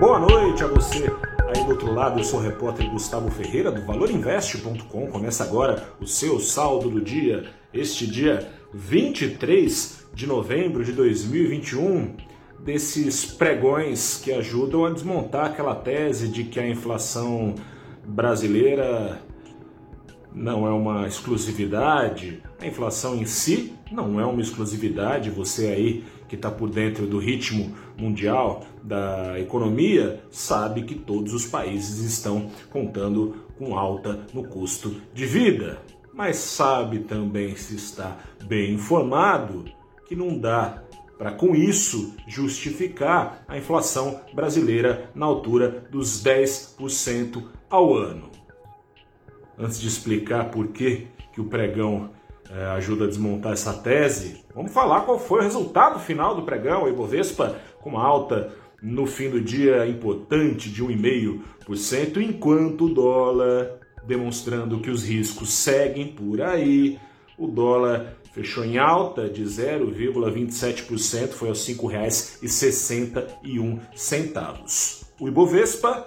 Boa noite a você aí do outro lado. Eu sou o repórter Gustavo Ferreira do valorinvest.com. Começa agora o seu saldo do dia, este dia 23 de novembro de 2021. Desses pregões que ajudam a desmontar aquela tese de que a inflação brasileira não é uma exclusividade, a inflação em si não é uma exclusividade. Você aí que está por dentro do ritmo mundial da economia sabe que todos os países estão contando com alta no custo de vida. Mas sabe também, se está bem informado, que não dá para com isso justificar a inflação brasileira na altura dos 10% ao ano antes de explicar por que, que o pregão é, ajuda a desmontar essa tese, vamos falar qual foi o resultado final do pregão. O Ibovespa com uma alta no fim do dia importante de 1,5%, enquanto o dólar demonstrando que os riscos seguem por aí. O dólar fechou em alta de 0,27%, foi aos R$ 5,61. O Ibovespa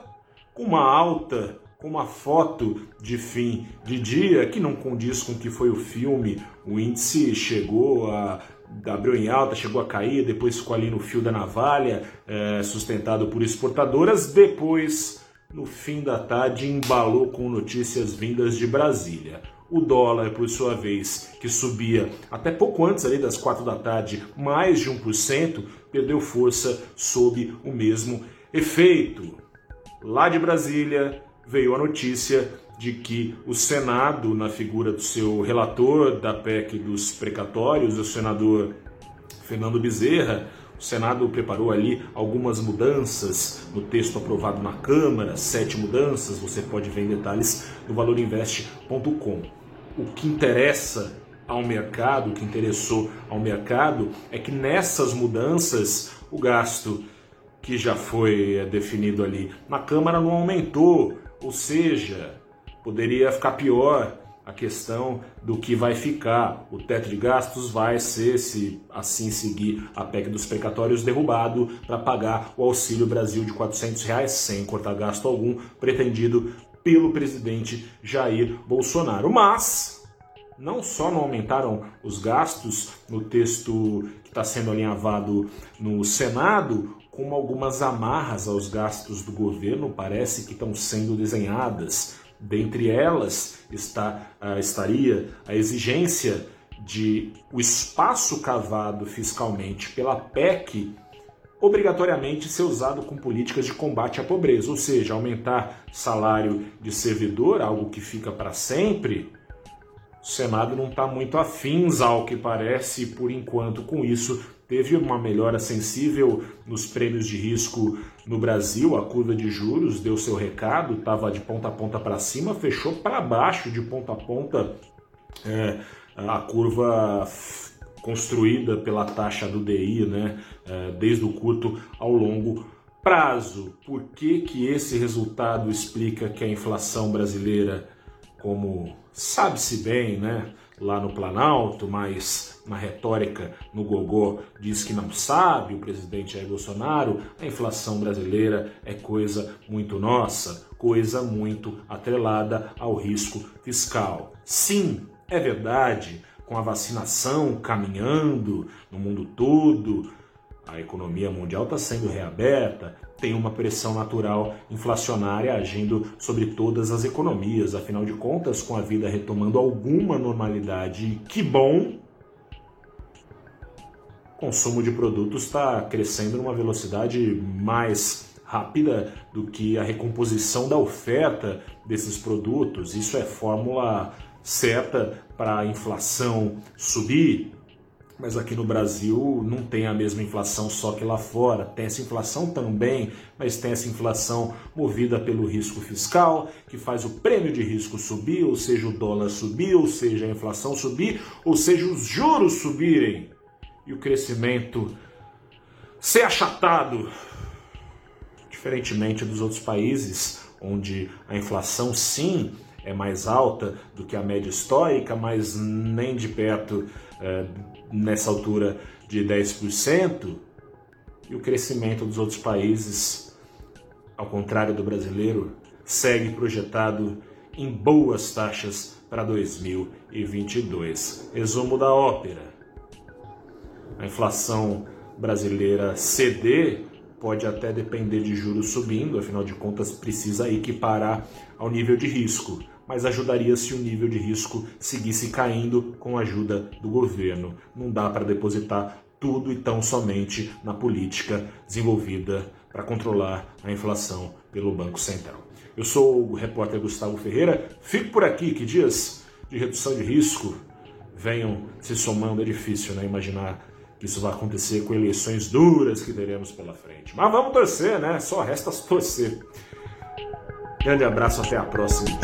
com uma alta uma foto de fim de dia que não condiz com o que foi o filme. O índice chegou a abriu em alta, chegou a cair, depois ficou ali no fio da navalha, é, sustentado por exportadoras. Depois, no fim da tarde, embalou com notícias vindas de Brasília. O dólar, por sua vez, que subia até pouco antes ali das quatro da tarde, mais de 1%, perdeu força sob o mesmo efeito. Lá de Brasília, veio a notícia de que o Senado, na figura do seu relator da PEC dos precatórios, o senador Fernando Bezerra, o Senado preparou ali algumas mudanças no texto aprovado na Câmara, sete mudanças, você pode ver em detalhes no valorinvest.com. O que interessa ao mercado, o que interessou ao mercado é que nessas mudanças o gasto que já foi definido ali na Câmara não aumentou, ou seja, poderia ficar pior a questão do que vai ficar. O teto de gastos vai ser, se assim seguir a PEC dos precatórios, derrubado para pagar o Auxílio Brasil de 400 reais, sem cortar gasto algum, pretendido pelo presidente Jair Bolsonaro. Mas não só não aumentaram os gastos no texto que está sendo alinhavado no Senado, como algumas amarras aos gastos do governo parece que estão sendo desenhadas. Dentre elas está, uh, estaria a exigência de o espaço cavado fiscalmente pela PEC obrigatoriamente ser usado com políticas de combate à pobreza, ou seja, aumentar salário de servidor, algo que fica para sempre. O Senado não está muito afins, ao que parece, por enquanto, com isso, Teve uma melhora sensível nos prêmios de risco no Brasil, a curva de juros deu seu recado, estava de ponta a ponta para cima, fechou para baixo de ponta a ponta. É, a curva construída pela taxa do DI, né, é, desde o curto ao longo prazo. Por que, que esse resultado explica que a inflação brasileira, como sabe-se bem, né, lá no Planalto, mas na retórica no gogó diz que não sabe, o presidente Jair Bolsonaro, a inflação brasileira é coisa muito nossa, coisa muito atrelada ao risco fiscal. Sim, é verdade, com a vacinação caminhando no mundo todo, a economia mundial está sendo reaberta, tem uma pressão natural inflacionária agindo sobre todas as economias. Afinal de contas, com a vida retomando alguma normalidade, que bom, o consumo de produtos está crescendo numa velocidade mais rápida do que a recomposição da oferta desses produtos. Isso é fórmula certa para a inflação subir, mas aqui no Brasil não tem a mesma inflação só que lá fora. Tem essa inflação também, mas tem essa inflação movida pelo risco fiscal, que faz o prêmio de risco subir, ou seja, o dólar subir, ou seja, a inflação subir, ou seja, os juros subirem e o crescimento ser achatado. Diferentemente dos outros países, onde a inflação sim é mais alta do que a média histórica, mas nem de perto é, nessa altura de 10%, e o crescimento dos outros países ao contrário do brasileiro, segue projetado em boas taxas para 2022. Resumo da ópera. A inflação brasileira ceder pode até depender de juros subindo, afinal de contas precisa equiparar ao nível de risco, mas ajudaria se o nível de risco seguisse caindo com a ajuda do governo. Não dá para depositar tudo e tão somente na política desenvolvida para controlar a inflação pelo Banco Central. Eu sou o repórter Gustavo Ferreira, fico por aqui, que dias de redução de risco venham se somando, é difícil né, imaginar que isso vai acontecer com eleições duras que teremos pela frente. Mas vamos torcer, né? Só resta torcer. Grande abraço, até a próxima.